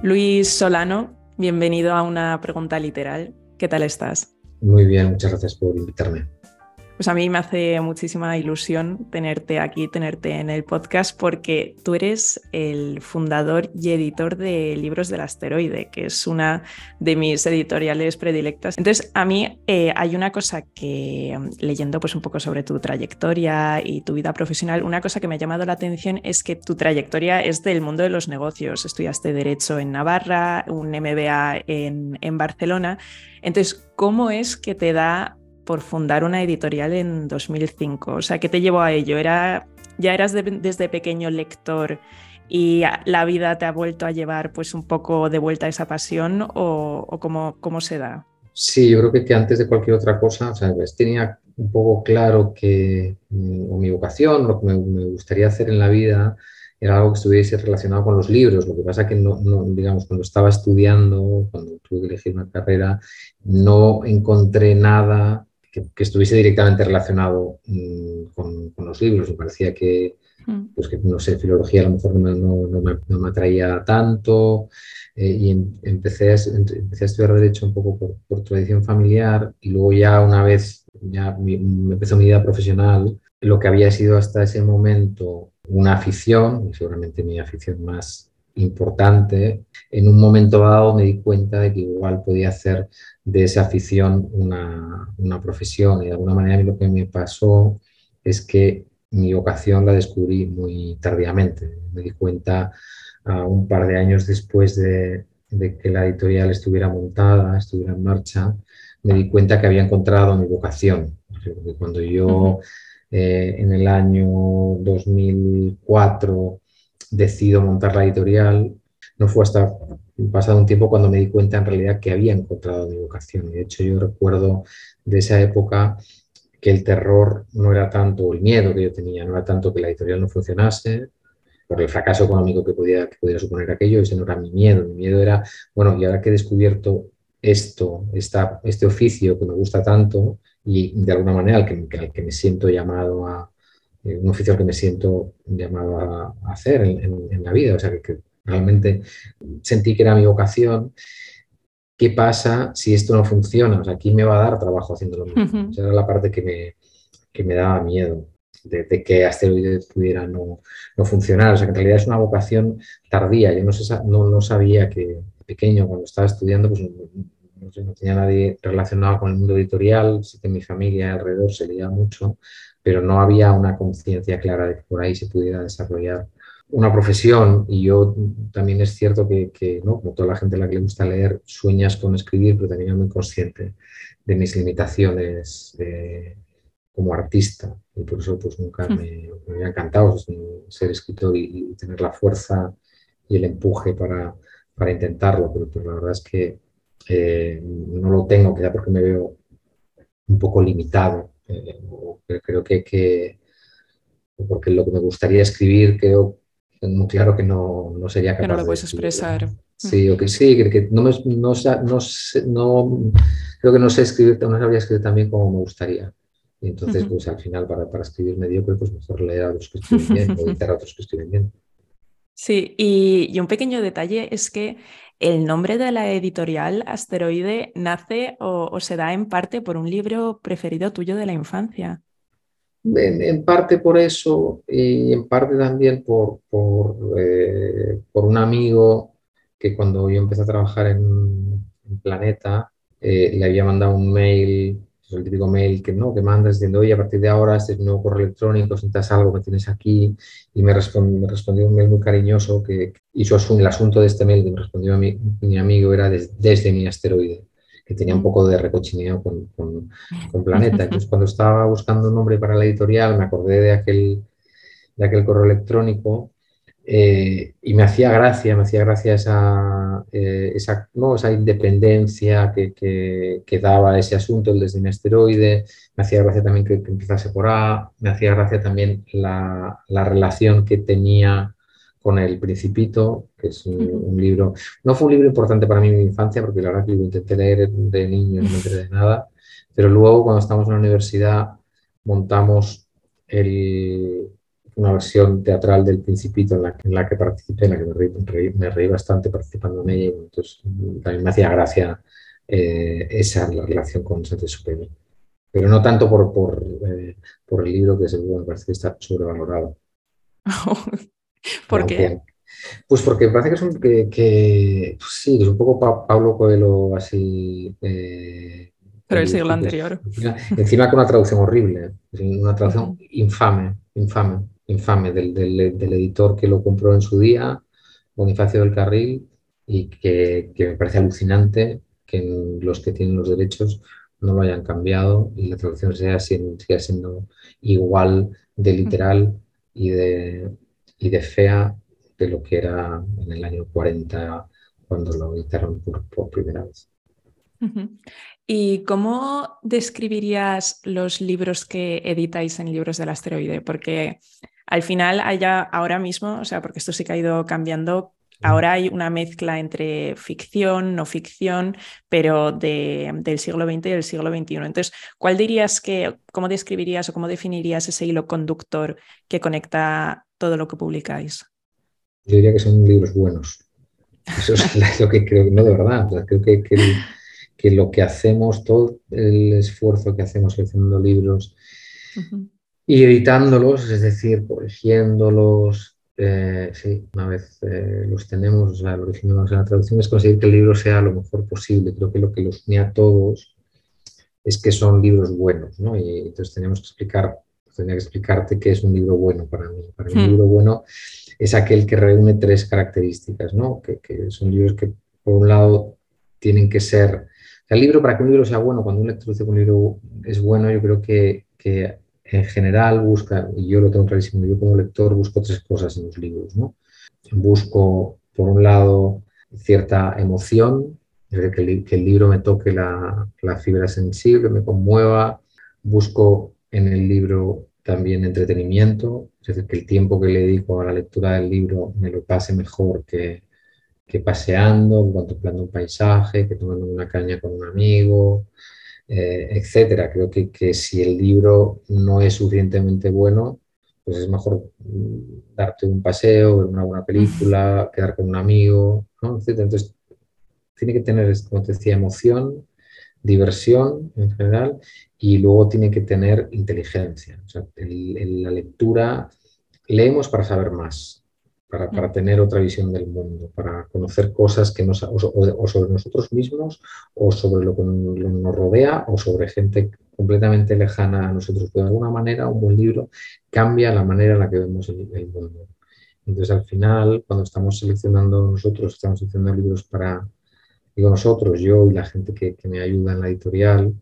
Luis Solano, bienvenido a una pregunta literal. ¿Qué tal estás? Muy bien, muchas gracias por invitarme. Pues a mí me hace muchísima ilusión tenerte aquí, tenerte en el podcast, porque tú eres el fundador y editor de Libros del Asteroide, que es una de mis editoriales predilectas. Entonces, a mí eh, hay una cosa que, leyendo pues un poco sobre tu trayectoria y tu vida profesional, una cosa que me ha llamado la atención es que tu trayectoria es del mundo de los negocios. Estudiaste Derecho en Navarra, un MBA en, en Barcelona. Entonces, ¿cómo es que te da por fundar una editorial en 2005. O sea, ¿qué te llevó a ello? ¿Era, ¿Ya eras desde pequeño lector y la vida te ha vuelto a llevar pues un poco de vuelta esa pasión o, cómo, cómo, se da? Sí, yo creo que, antes de cualquier otra cosa, o sea, pues tenía un poco claro que mm, mi vocación, lo que me, gustaría hacer en la vida, era algo que estuviese relacionado con los libros. Lo que pasa que no, digamos, cuando estaba estudiando, cuando tuve que elegir una carrera, no encontré nada que, estuviese directamente relacionado mm, con, los libros. Me parecía que, mm. pues que, no sé, filología a lo mejor no, me, atraía tanto. Eh, y em, empecé, a, empecé a estudiar Derecho un poco por, tradición familiar y luego ya una vez ya me empezó mi vida profesional, lo que había sido hasta ese momento una afición, seguramente mi afición más importante, en un momento dado me di cuenta de que igual podía hacer de esa afición una, una profesión y de alguna manera lo que me pasó es que mi vocación la descubrí muy tardíamente. Me di cuenta uh, un par de años después de, de, que la editorial estuviera montada, estuviera en marcha, me di cuenta que había encontrado mi vocación. Porque cuando yo eh, en el año 2004 decido montar la editorial, no fue hasta pasado un tiempo cuando me di cuenta en realidad que había encontrado mi vocación. Y de hecho yo recuerdo de esa época que el terror no era tanto, el miedo que yo tenía, no era tanto que la editorial no funcionase, por el fracaso económico que podía, que pudiera suponer aquello, ese no era mi miedo. Mi miedo era, bueno, y ahora que he descubierto esto, esta, este oficio que me gusta tanto y de alguna manera al que, que me siento llamado a, eh, un oficio al que me siento llamado a, hacer en, la vida, o sea, que, realmente sentí que era mi vocación. ¿Qué pasa si esto no funciona? O sea, ¿quién me va a dar trabajo haciendo lo mismo? Esa era la parte que me, que me daba miedo, de, que Asteroides pudiera no, no, funcionar. O sea, que en realidad es una vocación tardía. Yo no, sé, no, no sabía que pequeño, cuando estaba estudiando, pues no, no, tenía nadie relacionado con el mundo editorial, sí que mi familia alrededor se leía mucho, pero no había una conciencia clara de que por ahí se pudiera desarrollar una profesión y yo también es cierto que, ¿no? como toda la gente a la que le gusta leer, sueñas con escribir, pero también muy consciente de mis limitaciones como artista y por eso pues nunca hmm. me, me ha encantado ser escritor y, tener la fuerza y el empuje para, para intentarlo, pero, la verdad es que eh, no lo tengo, quizá porque me veo un poco limitado eh, creo que, porque lo que me gustaría escribir creo muy claro que no, no sería capaz que no lo puedes expresar. Sí, o que sí, que, no, me, no, no, no, creo que no sé escribir, no sabría escribir tan bien como me gustaría. Y entonces, pues al final, para, para escribir mediocre, pues mejor leer a otros que escriben bien o editar a otros que escriben bien. Sí, y, y, un pequeño detalle es que el nombre de la editorial Asteroide nace o, se da en parte por un libro preferido tuyo de la infancia. En, parte por eso y en parte también por, por, eh, un amigo que cuando yo empecé a trabajar en, Planeta eh, le había mandado un mail el típico mail que no, que mandas diciendo, oye, a partir de ahora este es mi nuevo correo electrónico, sientas algo que tienes aquí, y me, respondió, me respondió un mail muy cariñoso que hizo el asunto de este mail que me respondió a mi, mi amigo era desde mi asteroide, que tenía un poco de recochineo con, con, con, Planeta. Entonces, cuando estaba buscando un nombre para la editorial, me acordé de aquel, de aquel correo electrónico eh, y me hacía gracia, me hacía gracia esa, eh, esa, ¿no? esa independencia que, que, daba ese asunto, el desde asteroide, me hacía gracia también que, empezase por A, me hacía gracia también la, la, relación que tenía con El Principito, que es un, libro, no fue un libro importante para mí en mi infancia, porque la verdad que lo intenté leer de niño no me enteré de nada, pero luego cuando estamos en la universidad montamos el, una versión teatral del Principito en la, en la que participé, en la que me reí, bastante participando en ella, y entonces también me hacía gracia eh, esa la relación con Sánchez Superior. Pero no tanto por, por, eh, por el libro, que seguro me parece que está sobrevalorado. ¿Por qué? Pues porque me parece que es un, que, pues sí, es un poco Pablo Coelho así. Eh, Pero el siglo anterior. Encima, con una traducción horrible, una traducción infame, infame, infame del, del, editor que lo compró en su día, Bonifacio del Carril, y que, que me parece alucinante que los que tienen los derechos no lo hayan cambiado y la traducción sea, siga siendo igual de literal y de, y de fea de lo que era en el año 40 cuando lo editaron por, primera vez. ¿Y cómo describirías los libros que editáis en Libros del Asteroide? Porque al final, haya, ahora mismo, o sea, porque esto sí que ha ido cambiando, Ahora hay una mezcla entre ficción, no ficción, pero del siglo XX y del siglo XXI. Entonces, ¿cuál dirías que, cómo describirías o cómo definirías ese hilo conductor que conecta todo lo que publicáis? Yo diría que son libros buenos. Eso es lo que creo, no de verdad. Creo que, que, lo que hacemos, todo el esfuerzo que hacemos seleccionando libros y editándolos, es decir, corrigiéndolos, eh, sí, una vez eh, los tenemos, o sea, lo originamos en la traducción, es conseguir que el libro sea lo mejor posible. Creo que lo que los une a todos es que son libros buenos, ¿no? Y entonces tenemos que explicar, tendría que explicarte qué es un libro bueno para mí. Para mí un hmm. libro bueno es aquel que reúne tres características, ¿no? Que, son libros que, por un lado, tienen que ser... el libro, para que un libro sea bueno, cuando un lector dice que un libro es bueno, yo creo que, que en general busca, y yo lo tengo clarísimo, yo como lector busco tres cosas en los libros. ¿no? Busco, por un lado, cierta emoción, que el, que el libro me toque la, la, fibra sensible, me conmueva. Busco en el libro también entretenimiento, es decir, que el tiempo que le dedico a la lectura del libro me lo pase mejor que, que paseando, contemplando un paisaje, que tomando una caña con un amigo, eh, etcétera. Creo que, que, si el libro no es suficientemente bueno, pues es mejor mm, darte un paseo, ver una buena película, quedar con un amigo, ¿no? Entonces, tiene que tener, como te decía, emoción, diversión en general, y luego tiene que tener inteligencia. O sea, en la lectura leemos para saber más, para, para, tener otra visión del mundo, para conocer cosas que nos, o, sobre nosotros mismos, o sobre lo que nos rodea, o sobre gente completamente lejana a nosotros. de alguna manera, un buen libro cambia la manera en la que vemos el, mundo. Entonces, al final, cuando estamos seleccionando nosotros, estamos seleccionando libros para, digo nosotros, yo y la gente que, que me ayuda en la editorial,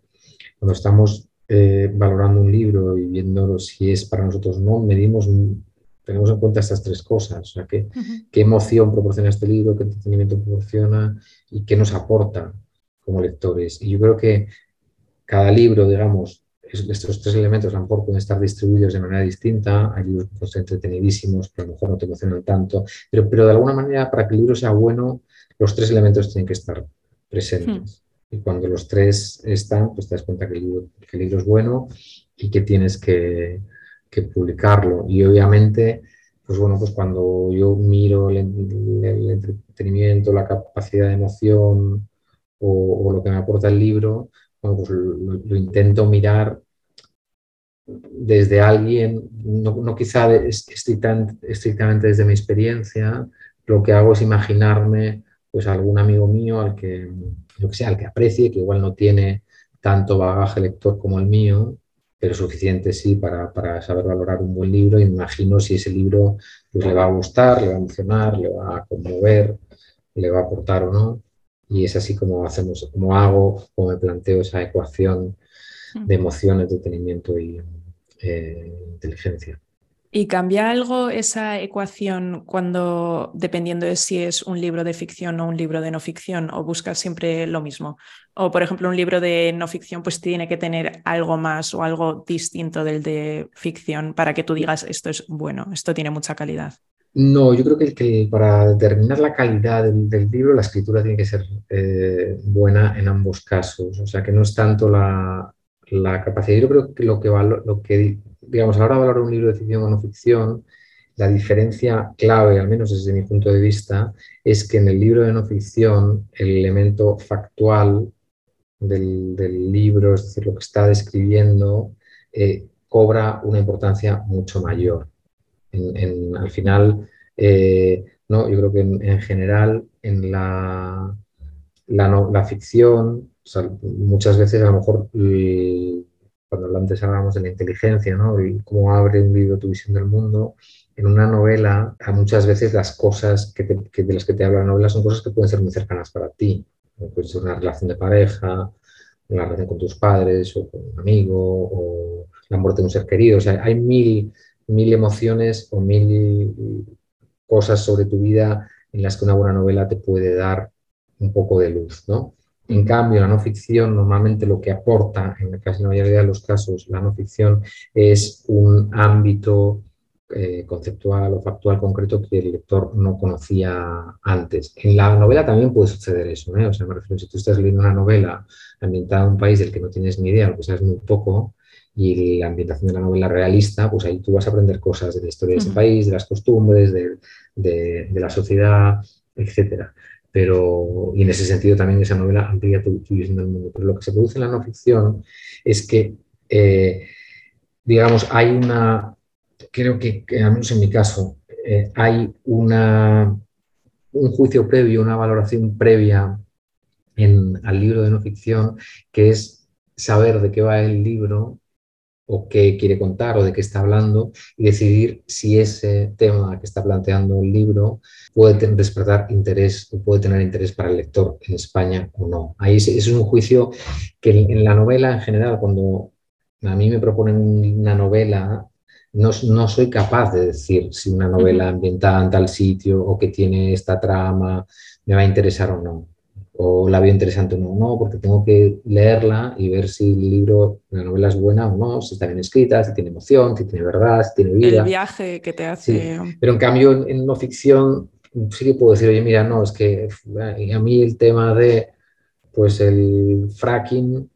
cuando estamos eh, valorando un libro y viendo si es para nosotros o no, medimos un, tenemos en cuenta estas tres cosas, o sea, qué, qué emoción proporciona este libro, qué entretenimiento proporciona y qué nos aporta como lectores. Y yo creo que cada libro, digamos, estos tres elementos a lo mejor pueden estar distribuidos de manera distinta, hay libros pues, entretenidísimos, pero a lo mejor no te emocionan tanto, pero, pero de alguna manera para que el libro sea bueno, los tres elementos tienen que estar presentes. Y cuando los tres están, pues te das cuenta que el libro, que el libro es bueno y que tienes que, publicarlo. Y obviamente, pues bueno, pues cuando yo miro el, entretenimiento, la capacidad de emoción o, lo que me aporta el libro, bueno, pues lo, intento mirar desde alguien, no, no quizá estrictamente, desde mi experiencia, lo que hago es imaginarme pues algún amigo mío al que, yo que sé, al que aprecie, que igual no tiene tanto bagaje lector como el mío, pero suficiente sí para, para, saber valorar un buen libro. Y me imagino si ese libro pues, le va a gustar, le va a emocionar, le va a conmover, le va a aportar o no. Y es así como hacemos, como hago, como me planteo esa ecuación de emoción, entretenimiento y eh, inteligencia. ¿Y cambia algo esa ecuación cuando, dependiendo de si es un libro de ficción o un libro de no ficción, o buscas siempre lo mismo? O, por ejemplo, un libro de no ficción pues tiene que tener algo más o algo distinto del de ficción para que tú digas esto es bueno, esto tiene mucha calidad. No, yo creo que, que para determinar la calidad del, libro, la escritura tiene que ser eh, buena en ambos casos. O sea, que no es tanto la, la capacidad. Yo creo que lo que, lo que digamos, ahora hablar de un libro de ficción o no ficción, la diferencia clave, al menos desde mi punto de vista, es que en el libro de no ficción el elemento factual del, libro, es decir, lo que está describiendo, eh, cobra una importancia mucho mayor. al final, eh, no, yo creo que en, general en la, la, ficción, muchas veces a lo mejor cuando antes hablábamos de la inteligencia, ¿no? Y cómo abre un libro tu visión del mundo, en una novela, muchas veces las cosas que, de las que te habla la novela son cosas que pueden ser muy cercanas para ti. Puede ser una relación de pareja, una relación con tus padres o con un amigo, o la muerte de un ser querido. O sea, hay mil, mil emociones o mil cosas sobre tu vida en las que una buena novela te puede dar un poco de luz, ¿no? En cambio, la no ficción normalmente lo que aporta, en la casi mayoría de los casos, la no ficción es un ámbito eh, conceptual o factual concreto que el lector no conocía antes. En la novela también puede suceder eso, ¿eh? O sea, me refiero, si tú estás leyendo una novela ambientada en un país del que no tienes ni idea, lo que sabes muy poco, y la ambientación de la novela realista, pues ahí tú vas a aprender cosas de la historia de ese país, de las costumbres, de, de, la sociedad, etcétera. Pero, y en ese sentido también esa novela amplía tu, del mundo. Pero lo que se produce en la no ficción es que, eh, digamos, hay una creo que, al menos en mi caso, eh, hay una, un juicio previo, una valoración previa en, al libro de no ficción, que es saber de qué va el libro o qué quiere contar o de qué está hablando y decidir si ese tema que está planteando el libro puede despertar interés o puede tener interés para el lector en España o no. Ahí es, es un juicio que en la novela en general, cuando a mí me proponen una novela, no, soy capaz de decir si una novela ambientada en tal sitio o que tiene esta trama me va a interesar o no, o la veo interesante o no, no, porque tengo que leerla y ver si el libro, la novela es buena o no, si está bien escrita, si tiene emoción, si tiene verdad, si tiene vida. El viaje que te hace. Pero en cambio, en, no ficción, sí que puedo decir, oye, mira, no, es que a mí el tema de pues el fracking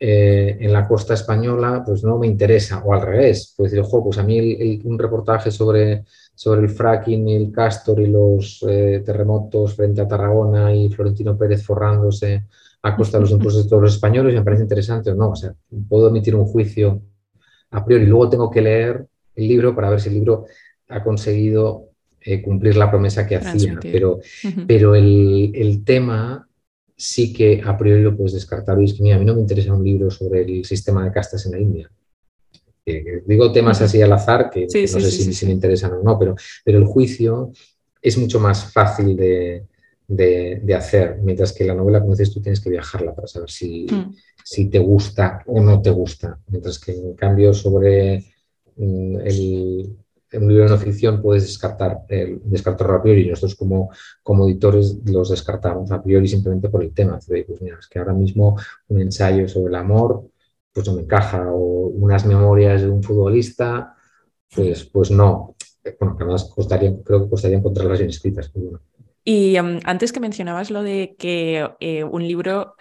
eh, en la costa española, pues no me interesa, o al revés, pues decir, ojo, pues a mí un reportaje sobre, sobre el fracking y el castor y los eh, terremotos frente a Tarragona y Florentino Pérez forrándose a costa de los impuestos de todos los españoles, me parece interesante o no, o sea, puedo emitir un juicio a priori, luego tengo que leer el libro para ver si el libro ha conseguido eh, cumplir la promesa que hacía, pero, pero el, el tema sí que a priori lo puedes descartar. Y es que a mí no me interesa un libro sobre el sistema de castas en la India. Digo temas así al azar que, no sé si, me interesan o no, pero, pero el juicio es mucho más fácil de, hacer, mientras que la novela, como dices, tú tienes que viajarla para saber si, mm. si te gusta o no te gusta. Mientras que en cambio sobre mm, el, un libro de no ficción puedes descartar, el descartarlo a priori. Y nosotros como, como editores los descartamos a priori simplemente por el tema. Pues mira, es que ahora mismo un ensayo sobre el amor pues no me encaja o unas memorias de un futbolista, pues, pues no. Bueno, además costaría, creo que costaría encontrarlas bien escritas. Y em, antes que mencionabas lo de que eh, un libro,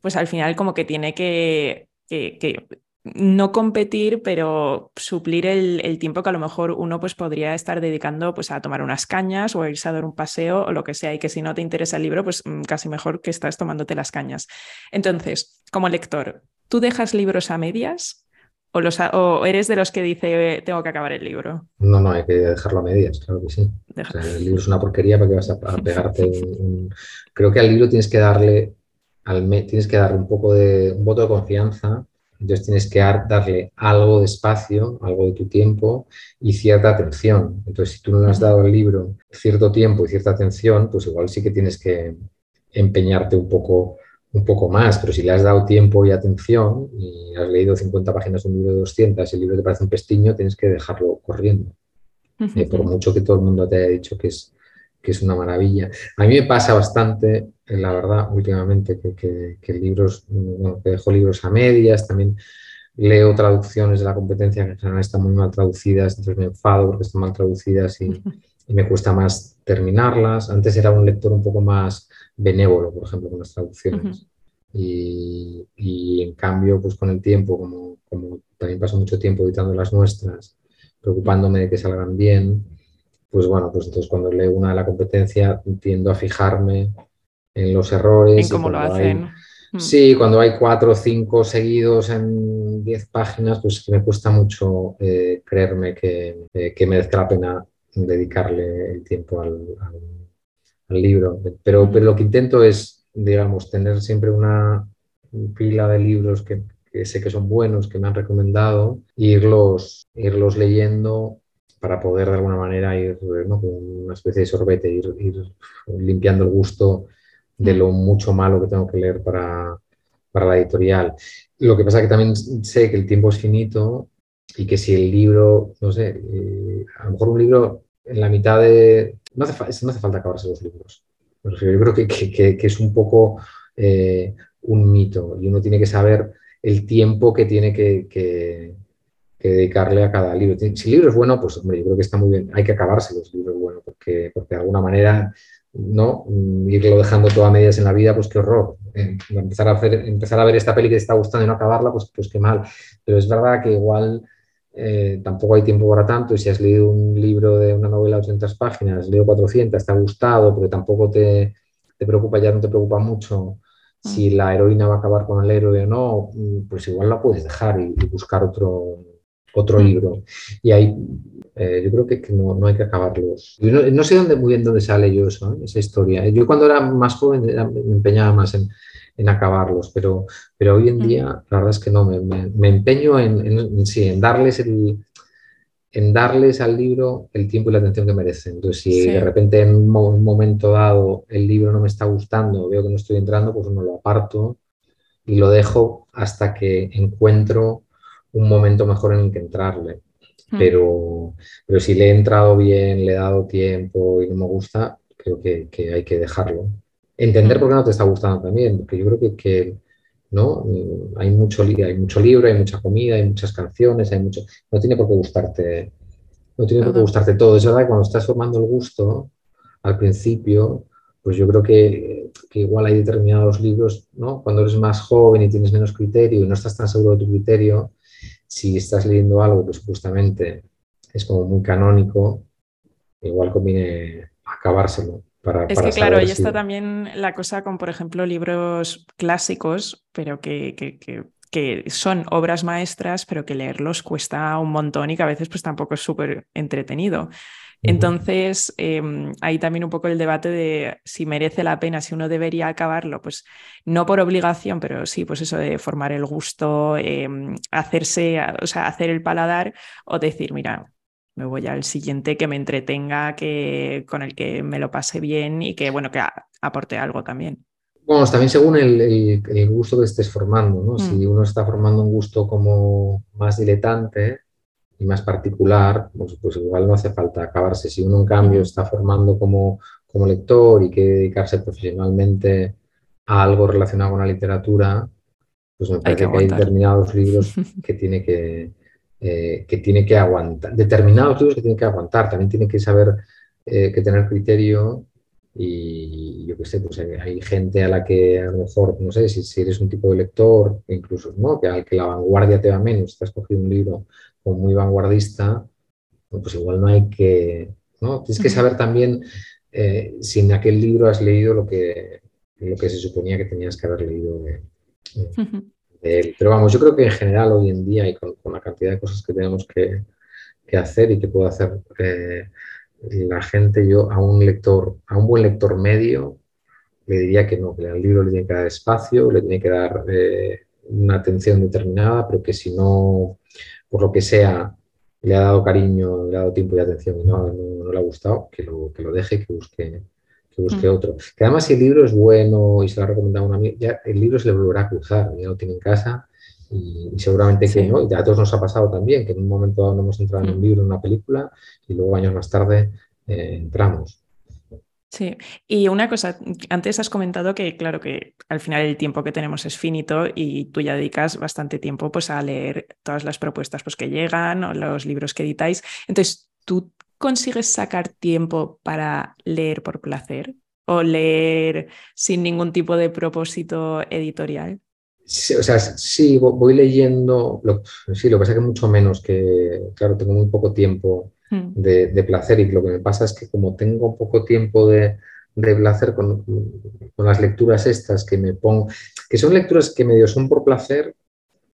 pues al final como que tiene que, que no competir, pero suplir el, tiempo que a lo mejor uno pues, podría estar dedicando pues, a tomar unas cañas o a irse a dar un paseo o lo que sea, y que si no te interesa el libro, pues mm, casi mejor que estás tomándote las cañas. Entonces, como lector, ¿tú dejas libros a medias? ¿O, los o eres de los que dice tengo que acabar el libro? No, no, hay que dejarlo a medias, claro que sí. el libro es una porquería para que vas a, pegarte un, Creo que al libro tienes que darle, al tienes que darle un poco de un voto de confianza entonces tienes que darle algo de espacio, algo de tu tiempo y cierta atención. Entonces, si tú no le has dado al libro cierto tiempo y cierta atención, pues igual sí que tienes que empeñarte un poco, un poco más. Pero si le has dado tiempo y atención y has leído 50 páginas de un libro de 200 y el libro te parece un pestiño, tienes que dejarlo corriendo. Eh, por mucho que todo el mundo te haya dicho que es, que es una maravilla. A mí me pasa bastante la verdad, últimamente, que, que, libros, bueno, que dejo libros a medias, también leo traducciones de la competencia que en general están muy mal traducidas, entonces me enfado porque están mal traducidas y, me cuesta más terminarlas. Antes era un lector un poco más benévolo, por ejemplo, con las traducciones. y, y, en cambio, pues con el tiempo, como, como también paso mucho tiempo editando las nuestras, preocupándome de que salgan bien, pues bueno, pues entonces cuando leo una de la competencia tiendo a fijarme en los errores. En cómo lo hacen. Mm. Sí, cuando hay cuatro o cinco seguidos en diez páginas, pues me cuesta mucho eh, creerme que, eh, que, merezca la pena dedicarle el tiempo al, libro. Pero, pero, lo que intento es, digamos, tener siempre una pila de libros que, sé que son buenos, que me han recomendado, e irlos, irlos leyendo para poder de alguna manera ir, ¿no? con una especie de sorbete, ir, ir limpiando el gusto de lo mucho malo que tengo que leer para, para la editorial. Lo que pasa es que también sé que el tiempo es finito y que si el libro, no sé, eh, a lo mejor un libro en la mitad de... No hace, falta acabarse los libros. Yo creo que, que, que es un poco eh, un mito y uno tiene que saber el tiempo que tiene que, dedicarle a cada libro. Si el libro es bueno, pues hombre, yo creo que está muy bien. Hay que acabarse los libros buenos porque, porque de alguna manera ¿no? Mm, irlo dejando todo a medias en la vida, pues qué horror. Eh, empezar, a hacer, empezar a ver esta peli que te está gustando y no acabarla, pues, pues qué mal. Pero es verdad que igual eh, tampoco hay tiempo para tanto y si has leído un libro de una novela de 800 páginas, has leído 400, te ha gustado, porque tampoco te, te preocupa, ya no te preocupa mucho si mm. la heroína va a acabar con el héroe o no, mm, pues igual la puedes dejar y, buscar otro, otro libro. Y ahí eh, yo creo que, no, hay que acabarlos. no, sé dónde, muy bien dónde sale yo eso, ¿eh? esa historia. Yo cuando era más joven me empeñaba más en, acabarlos, pero, pero hoy en día la verdad es que no, me, empeño en, sí, en, darles el, en darles al libro el tiempo y la atención que merecen. Entonces, si de repente en un, momento dado el libro no me está gustando, veo que no estoy entrando, pues no lo aparto y lo dejo hasta que encuentro un momento mejor en el que entrarle. Pero, pero si le he entrado bien, le he dado tiempo y no me gusta, creo que, hay que dejarlo. Entender hmm. por qué no te está gustando también, porque yo creo que, que ¿no? hay, mucho, hay mucho libro, hay mucha comida, hay muchas canciones, hay mucho... No tiene por qué gustarte, no tiene por qué gustarte todo. Es verdad que cuando estás formando el gusto, al principio, pues yo creo que, que, igual hay determinados libros, ¿no? Cuando eres más joven y tienes menos criterio y no estás tan seguro de tu criterio, si estás leyendo algo que supuestamente es como muy canónico, igual conviene acabárselo. Para, es que claro, ahí está también la cosa con, por ejemplo, libros clásicos, pero que, que, que, son obras maestras, pero que leerlos cuesta un montón y que a veces pues tampoco es súper entretenido. Entonces, em, hay también un poco el debate de si merece la pena, si uno debería acabarlo, pues no por obligación, pero sí, pues eso de formar el gusto, em, hacerse, o sea, hacer el paladar o decir, mira, me voy al siguiente que me entretenga, que, con el que me lo pase bien y que, bueno, que aporte algo también. Bueno, también según el, gusto que estés formando, ¿no? Si mm. uno está formando un gusto como más diletante, y más particular, pues, pues, igual no hace falta acabarse. Si uno en cambio está formando como, como lector y quiere dedicarse profesionalmente a algo relacionado con la literatura, pues me parece que, hay determinados libros que tiene que, eh, que tiene que aguantar, determinados libros que tiene que aguantar, también tiene que saber eh, que tener criterio y yo qué sé, pues hay, gente a la que a lo mejor, no sé, si, si eres un tipo de lector, incluso, ¿no? Que al que la vanguardia te va menos, te has cogido un libro muy vanguardista, pues igual no hay que, ¿no? Tienes que saber también eh, si en aquel libro has leído lo que, lo que se suponía que tenías que haber leído de, él. Pero vamos, yo creo que en general hoy en día y con, la cantidad de cosas que tenemos que, hacer y que puedo hacer eh, la gente, yo a un lector, a un buen lector medio, le diría que no, que al libro le tiene que dar espacio, le tiene que dar eh, una atención determinada, pero que si no por lo que sea, le ha dado cariño, le ha dado tiempo y atención y no, no, le ha gustado, que lo, que lo deje, que busque, que busque mm. otro. Que además si el libro es bueno y se lo ha recomendado a un amigo, ya el libro se le volverá a cruzar, ya lo tiene en casa y, seguramente que no, y a todos nos ha pasado también, que en un momento dado no hemos entrado en un mm. libro, en una película y luego años más tarde eh, entramos. Sí, y una cosa, antes has comentado que claro que al final el tiempo que tenemos es finito y tú ya dedicas bastante tiempo pues a leer todas las propuestas pues, que llegan o los libros que editáis. Entonces, ¿tú consigues sacar tiempo para leer por placer o leer sin ningún tipo de propósito editorial? Sí, o sea, sí, voy leyendo, lo, sí, lo que pasa es que mucho menos, que claro, tengo muy poco tiempo hmm. de, placer y lo que me pasa es que como tengo poco tiempo de, placer con, las lecturas estas que me pongo, que son lecturas que medio son por placer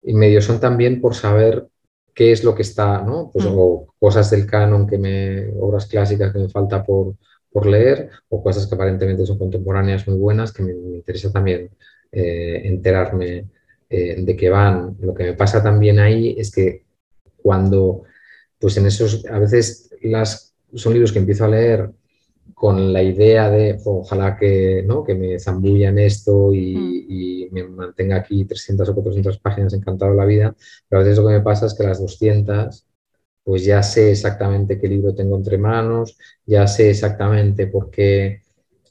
y medio son también por saber qué es lo que está, ¿no? Pues hmm. o cosas del canon, que me, obras clásicas que me falta por, por leer, o cosas que aparentemente son contemporáneas muy buenas, que me interesa también eh, enterarme eh, de qué van. Lo que me pasa también ahí es que cuando, pues en esos, a veces las, son libros que empiezo a leer con la idea de ojalá que, ¿no? que me zambulla en esto y, mm. me mantenga aquí 300 o 400 páginas encantado de la vida, pero a veces lo que me pasa es que las 200 pues ya sé exactamente qué libro tengo entre manos, ya sé exactamente por qué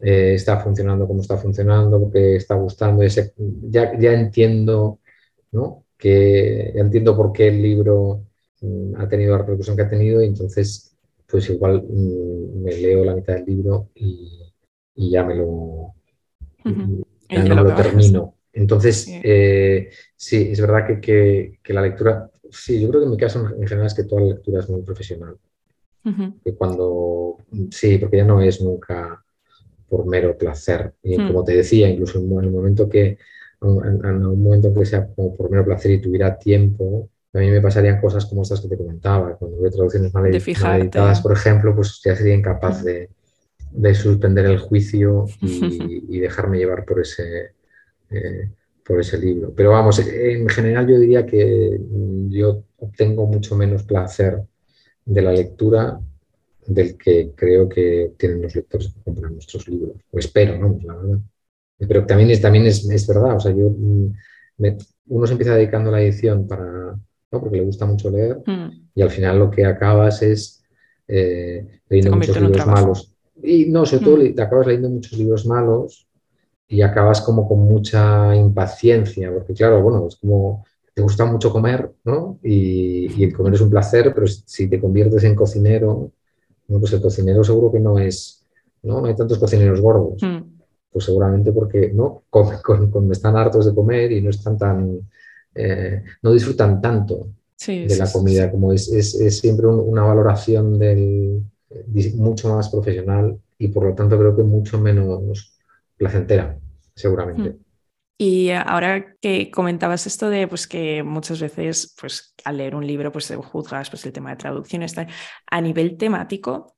eh, está funcionando como está funcionando, porque está gustando, ese, ya, ya entiendo, ¿no? Que ya entiendo por qué el libro mm, ha tenido la repercusión que ha tenido y entonces pues igual mm, me leo la mitad del libro y, ya me lo, ya no lo, termino. Entonces, eh, sí. es verdad que, que, la lectura, sí, yo creo que en mi caso en general es que toda la lectura es muy profesional. Que cuando, sí, porque ya no es nunca por mero placer. Y hmm. como te decía, incluso en el momento que, en, un momento que sea como por mero placer y tuviera tiempo, a mí me pasarían cosas como estas que te comentaba. Cuando veo traducciones mal, editadas, por ejemplo, pues ya sería incapaz de, de, suspender el juicio y, dejarme llevar por ese, eh, por ese libro. Pero vamos, en general yo diría que yo obtengo mucho menos placer de la lectura del que creo que tienen los lectores que compran nuestros libros. O espero, ¿no? La verdad. Pero también es, también es, es verdad, o sea, yo, mm, uno se empieza dedicando a la edición para, ¿no? porque le gusta mucho leer mm. y al final lo que acabas es eh, leyendo muchos libros malos. Y no, sobre todo mm. te acabas leyendo muchos libros malos y acabas como con mucha impaciencia, porque claro, bueno, es como te gusta mucho comer, ¿no? Y, y el comer es un placer, pero si te conviertes en cocinero, pues el cocinero seguro que no es, ¿no? hay tantos cocineros gordos. Hmm. Pues seguramente porque no están hartos de comer y no están tan, eh, no disfrutan tanto de la comida, como es, es, siempre una valoración del, mucho más profesional y por lo tanto creo que mucho menos placentera, seguramente. Hmm. Y ahora que comentabas esto de pues, que muchas veces pues, al leer un libro pues, juzgas pues, el tema de traducción, está... a nivel temático,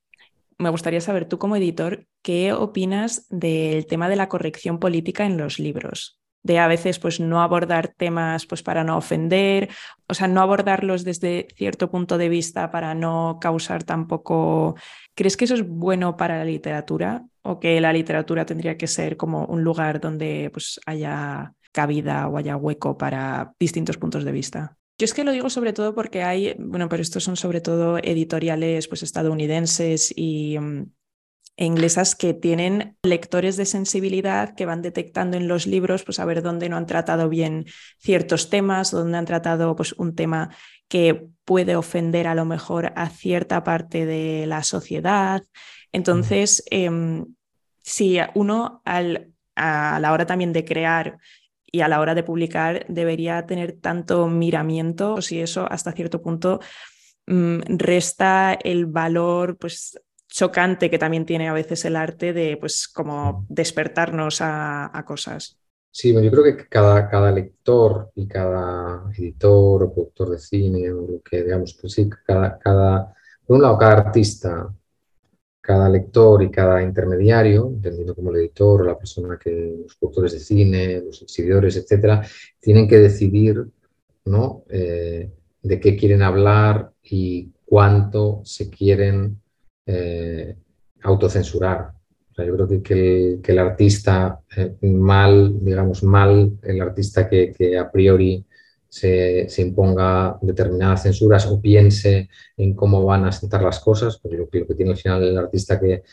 me gustaría saber tú como editor, ¿qué opinas del tema de la corrección política en los libros? De a veces pues no abordar temas pues para no ofender, o sea, no abordarlos desde cierto punto de vista para no causar tampoco... ¿Crees que eso es bueno para la literatura? o que la literatura tendría que ser como un lugar donde pues haya cabida o haya hueco para distintos puntos de vista. Yo es que lo digo sobre todo porque hay, bueno, pero estos son sobre todo editoriales pues estadounidenses y mm, e inglesas que tienen lectores de sensibilidad que van detectando en los libros pues a ver dónde no han tratado bien ciertos temas, dónde han tratado pues un tema que puede ofender a lo mejor a cierta parte de la sociedad. Entonces, em, si uno al, a la hora también de crear y a la hora de publicar debería tener tanto miramiento, o si eso hasta cierto punto mm, resta el valor pues chocante que también tiene a veces el arte de pues como despertarnos a, cosas. Sí, yo creo que cada, cada lector y cada editor o productor de cine o lo que digamos, pues cada, cada, por un lado, cada artista cada lector y cada intermediario, entendiendo como el editor o la persona que, los productores de cine, los exhibidores, etcétera, tienen que decidir ¿no? Eh, de qué quieren hablar y cuánto se quieren eh, autocensurar. yo creo que, el, artista eh, mal, digamos, mal, el artista que, que a priori se, imponga determinadas censuras o piense en cómo van a sentar las cosas, porque lo, que tiene al final el artista que,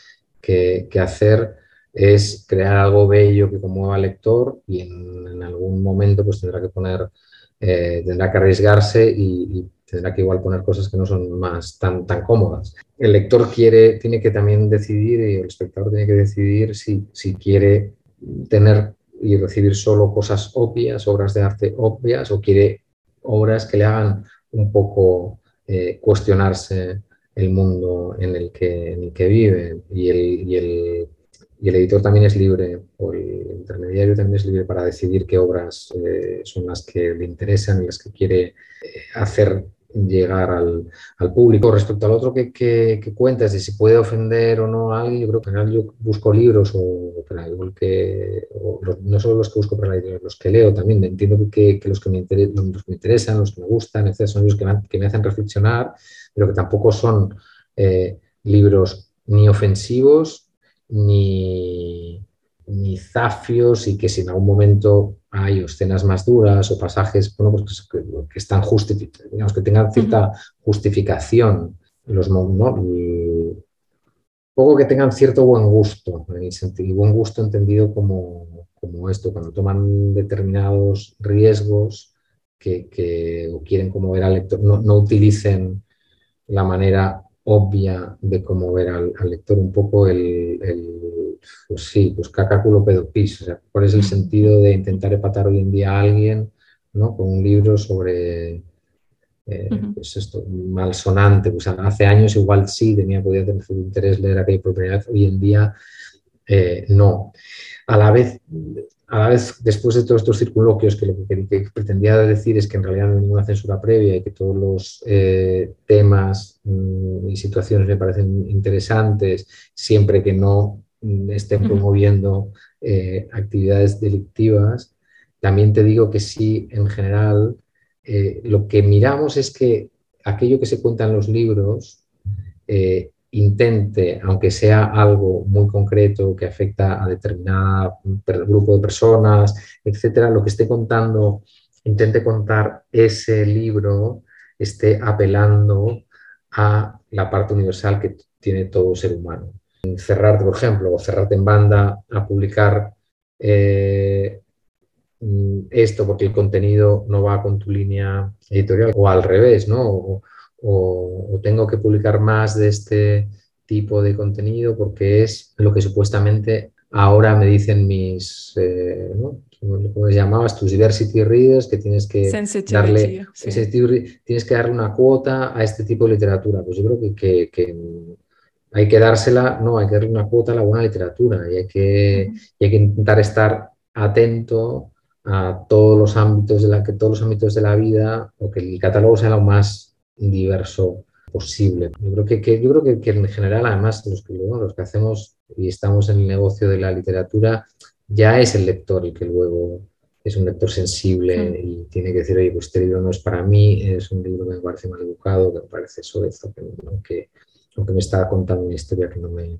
que, hacer es crear algo bello que conmueva al lector y en, algún momento pues tendrá que poner, eh, tendrá que arriesgarse y, tendrá que igual poner cosas que no son más tan, tan cómodas. El lector quiere, tiene que también decidir y el espectador tiene que decidir si, si quiere tener y recibir solo cosas obvias, obras de arte obvias, o quiere obras que le hagan un poco eh, cuestionarse el mundo en el que, en el que vive. Y el, y, el, y el, editor también es libre, o el intermediario también es libre para decidir qué obras eh, son las que le interesan y las que quiere eh, hacer llegar al, al, público. Respecto al otro que, que, que, cuentas de si puede ofender o no a alguien, yo creo que en general yo busco libros o, igual que no solo los que busco para los que leo también. Entiendo que, que los, que me interesan, los que me gustan, etc., son los que me, que me hacen reflexionar, pero que tampoco son eh, libros ni ofensivos ni, ni zafios y que si en algún momento hay escenas más duras o pasajes bueno, pues que, que, están digamos, que tengan cierta justificación, los, ¿no? poco que tengan cierto buen gusto, y buen gusto entendido como, como esto, cuando toman determinados riesgos que, que o quieren como ver al lector, no, no utilicen la manera obvia de cómo ver al, al lector, un poco el, el, pues sí, pues cacaculo pedopis, o sea, cuál es el sentido de intentar empatar hoy en día a alguien ¿no? con un libro sobre, eh, uh -huh. pues esto, malsonante, pues hace años igual sí tenía, podía tener interés leer primera vez, hoy en día eh, no. A la vez, a la vez, después de todos estos circunloquios, que lo que, que, pretendía decir es que en realidad no hay ninguna censura previa y que todos los eh, temas mmm, y situaciones me parecen interesantes, siempre que no estén promoviendo eh, actividades delictivas, también te digo que sí, en general, eh, lo que miramos es que aquello que se cuenta en los libros eh, intente, aunque sea algo muy concreto que afecta a determinado grupo de personas, etcétera, lo que esté contando, intente contar ese libro, esté apelando a la parte universal que tiene todo ser humano. Cerrarte, por ejemplo, o cerrarte en banda a publicar eh, esto porque el contenido no va con tu línea editorial o al revés, ¿no? O, o, o, tengo que publicar más de este tipo de contenido porque es lo que supuestamente ahora me dicen mis, eh, ¿no? ¿cómo les llamabas? Tus diversity readers, que tienes que darle, sí. tienes que darle una cuota a este tipo de literatura. Pues yo creo que, que, que, hay que dársela, no, hay que darle una cuota a la buena literatura y hay que, y hay que intentar estar atento a todos los ámbitos de la que todos los ámbitos de la vida o que el catálogo sea lo más diverso posible. Yo creo que, que yo creo que, que, en general, además, los que, bueno, los que hacemos y estamos en el negocio de la literatura, ya es el lector el que luego es un lector sensible y tiene que decir, oye, pues este libro no es para mí, es un libro que me parece mal educado, que me parece soez, que, ¿no? que, aunque me está contando una historia que no me,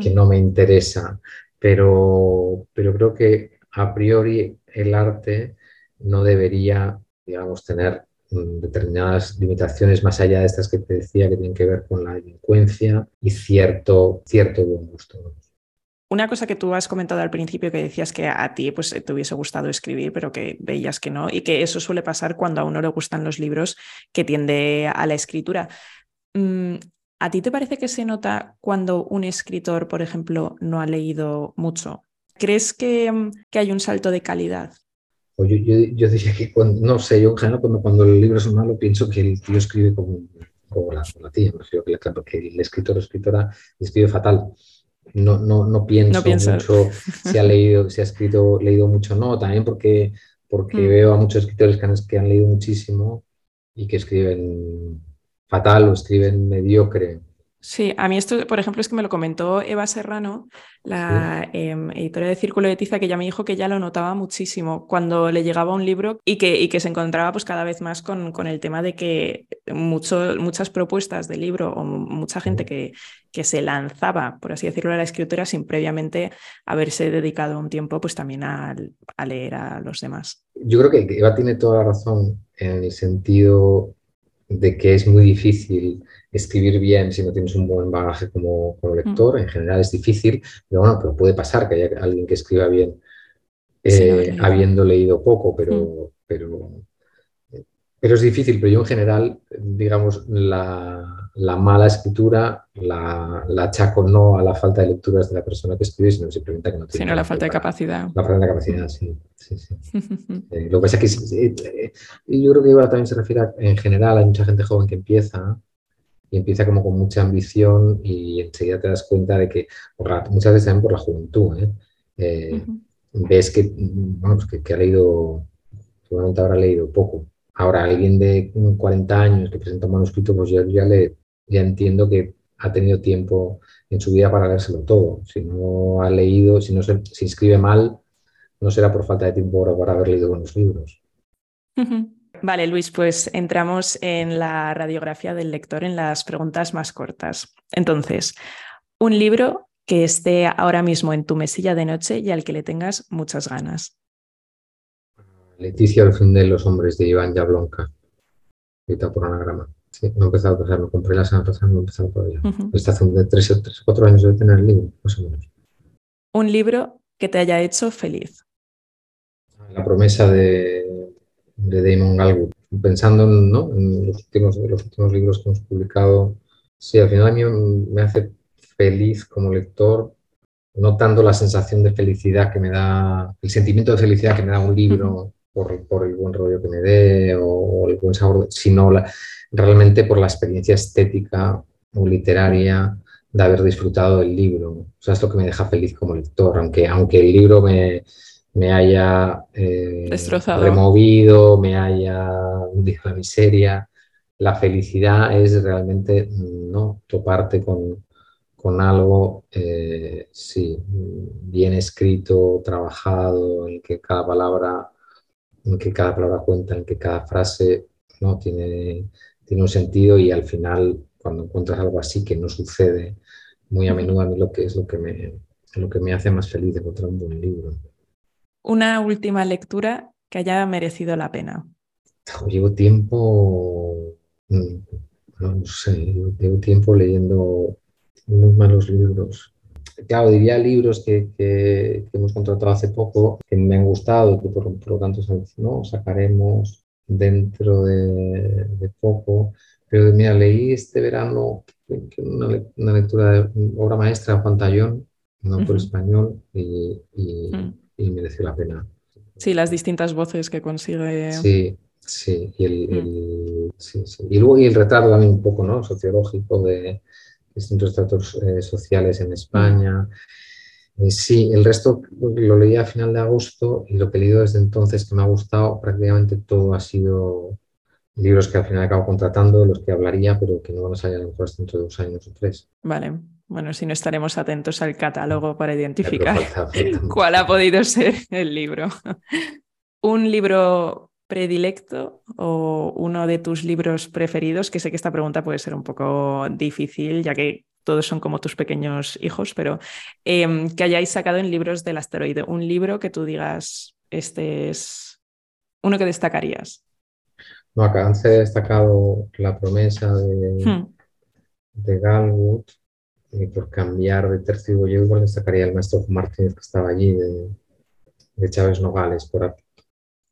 que no me interesa. Pero, pero creo que a priori el arte no debería, digamos, tener determinadas limitaciones más allá de estas que te decía que tienen que ver con la delincuencia y cierto, cierto buen gusto. Una cosa que tú has comentado al principio que decías que a ti pues, te hubiese gustado escribir, pero que veías que no, y que eso suele pasar cuando a uno le gustan los libros que tiende a la escritura. ¿A ti te parece que se nota cuando un escritor, por ejemplo, no ha leído mucho? ¿Crees que, mm, que hay un salto de calidad? Pues yo, yo, yo, diría que, cuando, no sé, yo en general cuando, cuando el libro es malo pienso que el tío escribe como, como, la, la tía, me refiero que, que el escritor o escritora escribe fatal. No, no, no pienso no mucho si ha leído, si ha escrito, leído mucho o no, también porque, porque mm. veo a muchos escritores que han, que han leído muchísimo y que escriben fatal o escriben mediocre. Sí, a mí esto, por ejemplo, es que me lo comentó Eva Serrano, la sí. eh, editora de Círculo de Tiza, que ya me dijo que ya lo notaba muchísimo cuando le llegaba un libro y que, y que se encontraba pues cada vez más con, con el tema de que mucho, muchas propuestas de libro o mucha gente que, que se lanzaba, por así decirlo, a la escritura sin previamente haberse dedicado un tiempo pues también a, a leer a los demás. Yo creo que Eva tiene toda la razón en el sentido de que es muy difícil escribir bien si no tienes un buen bagaje como, como lector. Mm. En general es difícil, pero bueno, pero puede pasar que haya alguien que escriba bien eh, sí, habiendo leído poco, pero, mm. pero, pero es difícil. Pero yo en general, digamos, la, la mala escritura la, la, achaco no a la falta de lecturas de la persona que escribe, sino simplemente que no tiene. Sino la falta de capacidad. La falta de capacidad, sí. sí, sí. eh, lo que pasa es que eh, yo creo que igual también se refiere a, en general, hay mucha gente joven que empieza y empieza como con mucha ambición y enseguida te das cuenta de que, muchas veces también por la juventud, ¿eh? Ves que, pues que, que ha leído, seguramente habrá leído poco. Ahora, alguien de 40 años que presenta un manuscrito, pues yo ya le ya entiendo que ha tenido tiempo en su vida para leérselo todo. Si no ha leído, si no se, se inscribe mal, no será por falta de tiempo para haber leído buenos libros. Vale, Luis, pues entramos en la radiografía del lector en las preguntas más cortas. Entonces, un libro que esté ahora mismo en tu mesilla de noche y al que le tengas muchas ganas. Leticia, fin de los hombres de Iván Yablonka, escrita por anagrama. Sí, no he empezado a pasar, me compré la semana pasada, no he empezado todavía. Uh -huh. Está hace tres o cuatro años de tener el libro, más o menos. Un libro que te haya hecho feliz. La promesa de, de Damon Galwood. Pensando en, ¿no? en los, últimos, los últimos libros que hemos publicado, sí, al final a mí me hace feliz como lector, notando la sensación de felicidad que me da, el sentimiento de felicidad que me da un libro. Uh -huh. Por, por, el buen rollo que me dé o, o el buen sabor, sino la, realmente por la experiencia estética o literaria de haber disfrutado del libro. O sea, es lo que me deja feliz como lector, aunque, aunque el libro me, me haya eh, removido, me haya hundido la miseria. La felicidad es realmente ¿no? toparte con, con algo, eh, sí, bien escrito, trabajado, en que cada palabra, en que cada palabra cuenta, en que cada frase ¿no? tiene, tiene un sentido y al final cuando encuentras algo así que no sucede muy a menudo a mí lo que es lo que me, lo que me hace más feliz de encontrar un buen libro. Una última lectura que haya merecido la pena. Llevo tiempo, mm, no sé, llevo tiempo leyendo unos malos libros. Claro, diría libros que, que, que hemos contratado hace poco, que me han gustado, que por, por lo tanto ¿no? sacaremos dentro de, de, poco. Pero mira, leí este verano una, una lectura de obra maestra de Juan Tallón, no por uh -huh. español, y, y, uh -huh. y, mereció la pena. Sí, las distintas voces que consigue. Sí, sí. Y, el, uh -huh. el, sí, sí. y luego y el retrato también un poco ¿no? sociológico de distintos tratos eh, sociales en España. Eh, sí, el resto lo leí a final de agosto y lo que he leído desde entonces que me ha gustado, prácticamente todo ha sido libros que al final acabo contratando, de los que hablaría, pero que no van a salir a lo mejor dentro de dos años o tres. Vale, bueno, si no estaremos atentos al catálogo para identificar falta, falta cuál ha podido ser el libro. Un libro predilecto o uno de tus libros preferidos, que sé que esta pregunta puede ser un poco difícil, ya que todos son como tus pequeños hijos, pero eh, que hayáis sacado en libros del asteroide, un libro que tú digas, este es uno que destacarías. No, acá se ha destacado la promesa de, hmm. de Galwood, y por cambiar de tercio, yo igual destacaría el maestro Martínez que estaba allí, de, de Chávez Nogales, por,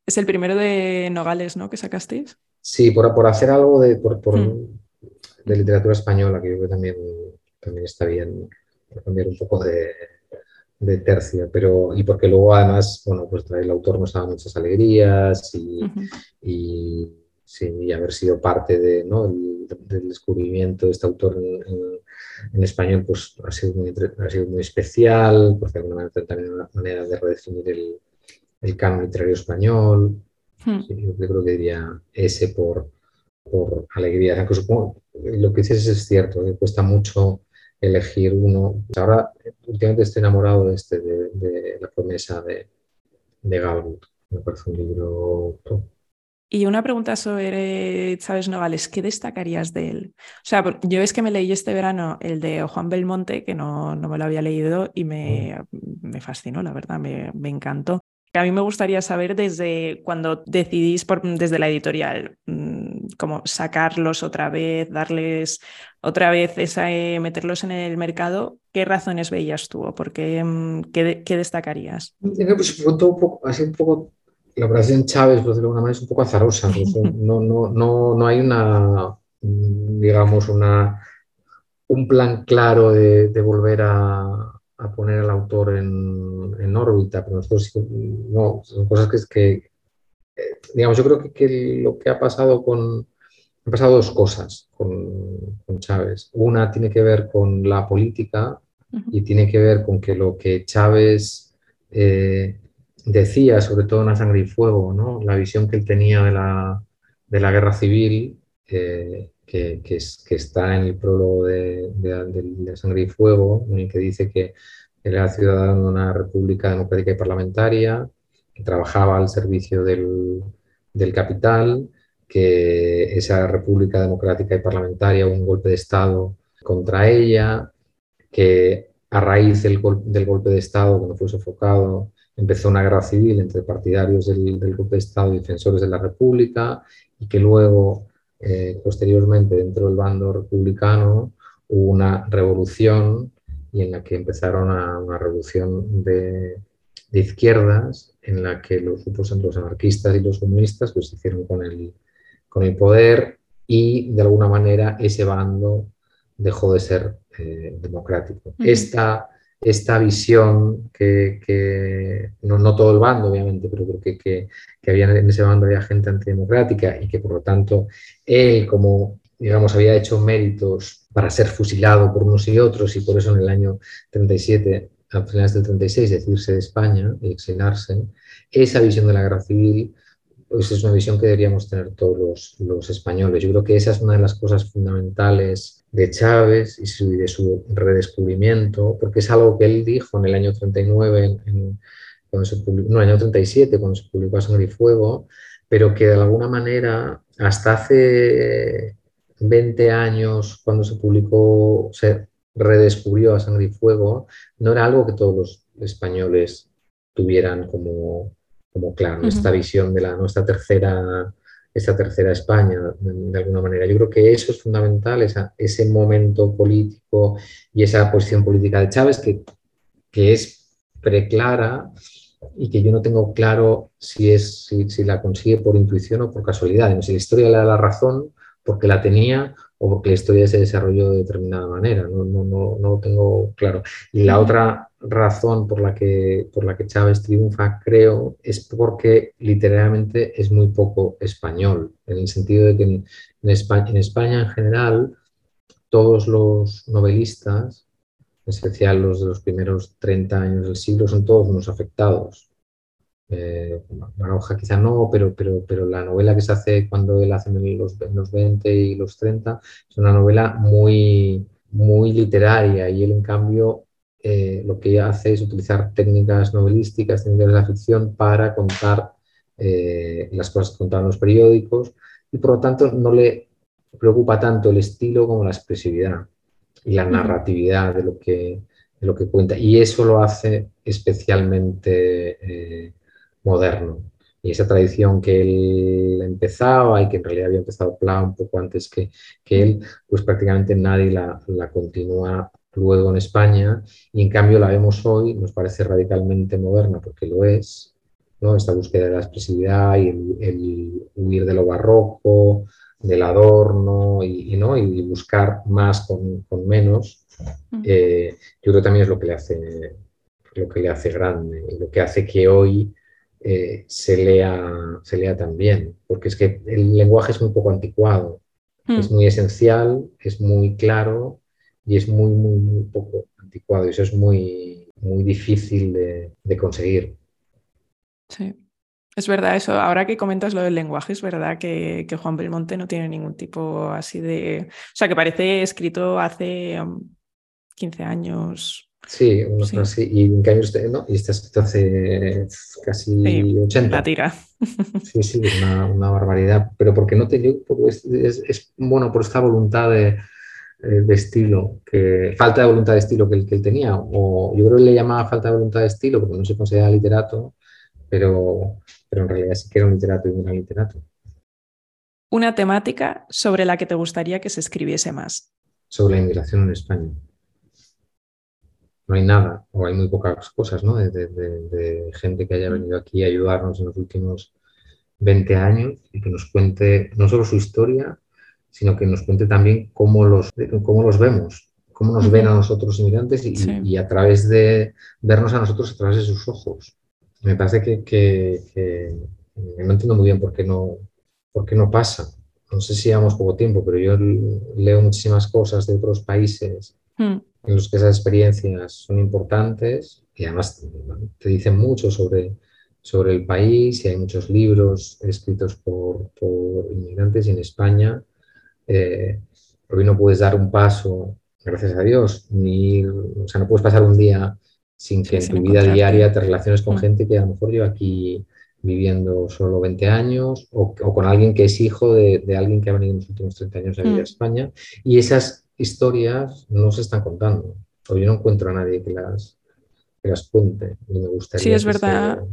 es el primero de Nogales, ¿no? Que sacasteis. Sí, por, por hacer algo de, por, por, hmm. de literatura española, que yo creo que también, también está bien, por cambiar un poco de, de tercio, pero y porque luego además, bueno, pues el autor nos daba muchas alegrías y, uh -huh. y, sí, y, haber sido parte de, ¿no? el, del descubrimiento de este autor en, en, en, español, pues ha sido, muy, ha sido muy especial, porque de alguna manera también una manera de redefinir el, el canon literario español. Hmm. Sí, yo creo que diría ese por, por alegría. Aunque supongo, lo que dices es cierto, que cuesta mucho elegir uno. Ahora, últimamente estoy enamorado de, este, de, de la promesa de, de. Me parece un libro. Y una pregunta sobre Chávez Nogales, ¿qué destacarías de él? O sea, yo es que me leí este verano el de Juan Belmonte, que no, no me lo había leído y me, me fascinó, la verdad, me, me encantó. A mí me gustaría saber desde cuando decidís por, desde la editorial, mmm, como sacarlos otra vez, darles otra vez esa, eh, meterlos en el mercado, ¿qué razones veías tú o por qué, mmm, qué, qué, destacarías? Pues todo un poco, así un poco, la operación Chávez, pues de alguna manera es un poco azarosa. No, no, no, no hay una, digamos, una, un plan claro de, volver a, poner al autor en, órbita, pero nosotros no, son cosas que, es que eh, digamos, yo creo que, lo que ha pasado con, han pasado dos cosas con, Chávez. Una tiene que ver con la política y tiene que ver con que lo que Chávez eh, decía, sobre todo en La Sangre y Fuego, ¿no? la visión que él tenía de la, de la guerra civil, eh, que, que, está en el prólogo de, de, Sangre y Fuego, en el que dice que era ciudadano de una república democrática y parlamentaria, que trabajaba al servicio del, del capital, que esa república democrática y parlamentaria hubo un golpe de Estado contra ella, que a raíz del, del golpe de Estado, cuando fue sofocado, empezó una guerra civil entre partidarios del golpe de Estado y defensores de la República, y que luego, eh, posteriormente, dentro del bando republicano, hubo una revolución y en la que empezaron a una revolución de, de izquierdas, en la que los grupos entre los anarquistas y los comunistas pues, se hicieron con el, con el poder y de alguna manera ese bando dejó de ser eh, democrático. esta, esta visión que, no, no, todo el bando, obviamente, pero creo que, que, que, había en ese bando había gente antidemocrática y que por lo tanto él, como digamos, había hecho méritos para ser fusilado por unos y otros y por eso en el año 37, a finales del 36, decirse de España y exilarse, esa visión de la guerra civil pues es una visión que deberíamos tener todos los, españoles. Yo creo que esa es una de las cosas fundamentales de Chávez y, de su redescubrimiento, porque es algo que él dijo en el año 39, en, cuando se publicó, no, en el año 37, cuando se publicó Sangre y Fuego, pero que de alguna manera hasta hace 20 años, cuando se publicó, se redescubrió a Sangre y Fuego, no era algo que todos los españoles tuvieran como, como claro, esta visión de la, nuestra tercera, esta tercera España, de, alguna manera. Yo creo que eso es fundamental, esa, ese momento político y esa posición política de Chávez que, que es preclara y que yo no tengo claro si, es, si, la consigue por intuición o por casualidad. Si la historia le da la razón porque la tenía o porque la historia se desarrolló de determinada manera. No, no, no, no lo tengo claro. Y la otra razón por la, que, por la que Chávez triunfa, creo, es porque literalmente es muy poco español, en el sentido de que en, España, en España en general todos los novelistas, en especial los de los primeros 30 años del siglo, son todos unos afectados. Eh, quizá no, pero, pero, pero la novela que se hace cuando él hace en los, en los 20 y los 30 es una novela muy, muy literaria y él en cambio eh, lo que hace es utilizar técnicas novelísticas, técnicas de la ficción para contar eh, las cosas que contaban los periódicos y por lo tanto no le preocupa tanto el estilo como la expresividad y la narratividad de lo que, lo que cuenta. Y eso lo hace especialmente eh, moderno. Y esa tradición que él empezaba y que en realidad había empezado Pla un poco antes que, que él, pues prácticamente nadie la, la continúa luego en España y en cambio la vemos hoy, nos parece radicalmente moderna porque lo es, ¿no? esta búsqueda de la expresividad y el, huir de lo barroco, del adorno y, ¿no? y buscar más con, menos, mm. eh, yo creo que también es lo que le hace, lo que le hace grande y lo que hace que hoy eh, se, lea, se lea también, porque es que el lenguaje es muy poco anticuado, mm. es muy esencial, es muy claro y es muy, muy, muy poco anticuado y eso es muy, muy difícil de, conseguir. Sí. Es verdad eso. Ahora que comentas lo del lenguaje, es verdad que, Juan Belmonte no tiene ningún tipo así de... O sea, que parece escrito hace 15 um, años. Sí, sí. y en cambio ¿no? y está escrito hace casi 80. La tira. Sí, sí, es una, barbaridad. Pero porque no te es, es, bueno por esta voluntad de, de estilo, que falta de voluntad de estilo que, que él tenía, o yo creo que le llamaba falta de voluntad de estilo porque no se considera literato, pero, pero en realidad sí que era un literato y un gran literato. Una temática sobre la que te gustaría que se escribiese más. Sobre la inmigración en España. No hay nada, o hay muy pocas cosas, ¿no? De, de gente que haya venido aquí a ayudarnos en los últimos 20 años y que nos cuente no solo su historia, sino que nos cuente también cómo los, cómo los vemos, cómo nos ven a nosotros inmigrantes y, a través de vernos a nosotros a través de sus ojos. Me parece que, no entiendo muy bien por qué no, por qué no pasa. No sé si llevamos poco tiempo, pero yo leo muchísimas cosas de otros países en los que esas experiencias son importantes y además te dicen mucho sobre, sobre el país y hay muchos libros escritos por, inmigrantes y en España eh, hoy no puedes dar un paso, gracias a Dios, ni, o sea, no puedes pasar un día sin que en tu vida diaria te relaciones con mm. gente que a lo mejor lleva aquí viviendo solo 20 años o, con alguien que es hijo de, alguien que ha venido en los últimos 30 años a vivir a mm. España y esas historias no se están contando. O yo no encuentro a nadie que las, que las cuente y me gustaría. Sí, es verdad.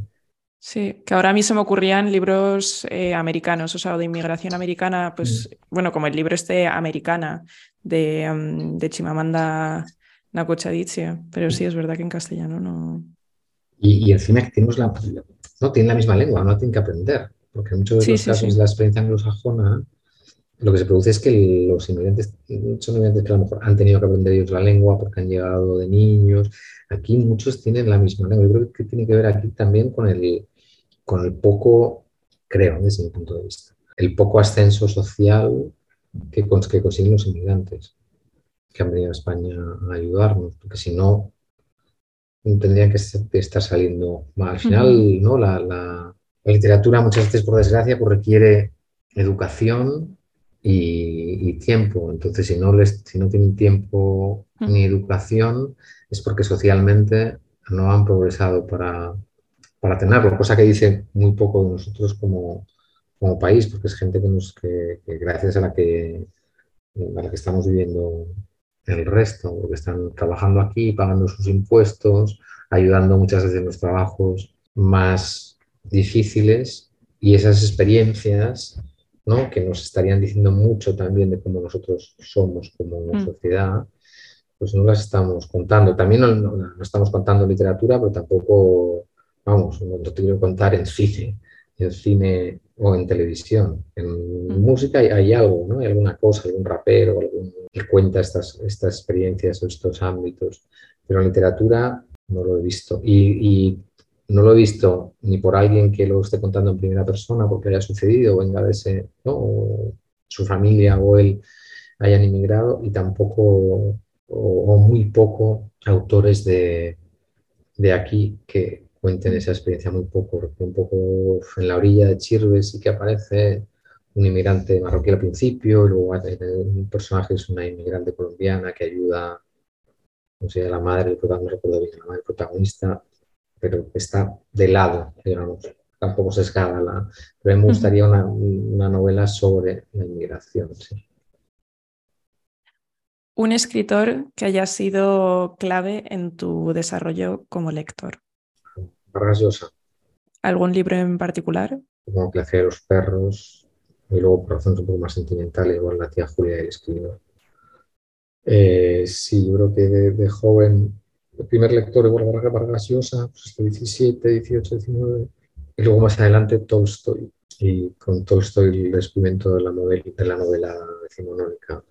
Sí, que ahora a mí se me ocurrían libros eh, americanos, o sea, de inmigración americana, pues mm. bueno, como el libro este Americana de, um, de Chimamanda Ngozi pero sí es verdad que en castellano no. Y, y encima que tenemos la, no tienen la misma lengua, no tienen que aprender, porque en muchos de los casos de la experiencia anglosajona lo que se produce es que los inmigrantes son inmigrantes que a lo mejor han tenido que aprender ellos la lengua porque han llegado de niños. Aquí muchos tienen la misma lengua. Yo creo que tiene que ver aquí también con el, con el poco, creo, desde mi punto de vista, el poco ascenso social que, que consiguen los inmigrantes que han venido a España a ayudarnos, porque si no, tendrían que estar saliendo Al final, ¿no? La, literatura muchas veces, por desgracia, pues requiere educación y, tiempo. Entonces, si no, les, si no tienen tiempo ni educación, es porque socialmente no han progresado para, para tenerlo, cosa que dice muy poco de nosotros como, como país, porque es gente que, nos, que, gracias a la que, a la que estamos viviendo el resto, porque están trabajando aquí, pagando sus impuestos, ayudando muchas veces en los trabajos más difíciles y esas experiencias ¿no? que nos estarían diciendo mucho también de cómo nosotros somos como una mm. sociedad, pues no las estamos contando. También no, estamos contando literatura, pero tampoco, vamos, no te quiero contar en cine, en cine o en televisión. En música hay, algo, ¿no? Hay alguna cosa, algún rapero, algún que cuenta estas, estas experiencias o estos ámbitos. Pero en literatura no lo he visto. Y, no lo he visto ni por alguien que lo esté contando en primera persona porque haya sucedido, o venga de ese, ¿no? o su familia o él hayan inmigrado, y tampoco, o, muy poco, autores de, de aquí que cuenten esa experiencia muy poco, un poco en la orilla de Chirves y que aparece un inmigrante marroquí al principio, luego un personaje es una inmigrante colombiana que ayuda, no sé, a la madre, no recuerdo bien, la madre protagonista, pero está de lado, digamos, tampoco se escala. pero me gustaría una, novela sobre la inmigración. Un escritor que haya sido clave en tu desarrollo como lector. Vargas. ¿Algún libro en particular? Como que hacía los perros, y luego por razones un poco más sentimentales, igual la tía Julia y el escritor. Eh, sí, yo creo que de, joven, el primer lector igual Vargas, Vargas Llosa, pues 17, 18, 19, y luego más adelante Tolstoy. Y con Tolstoy el descubrimiento de la, novela, de la novela decimonónica.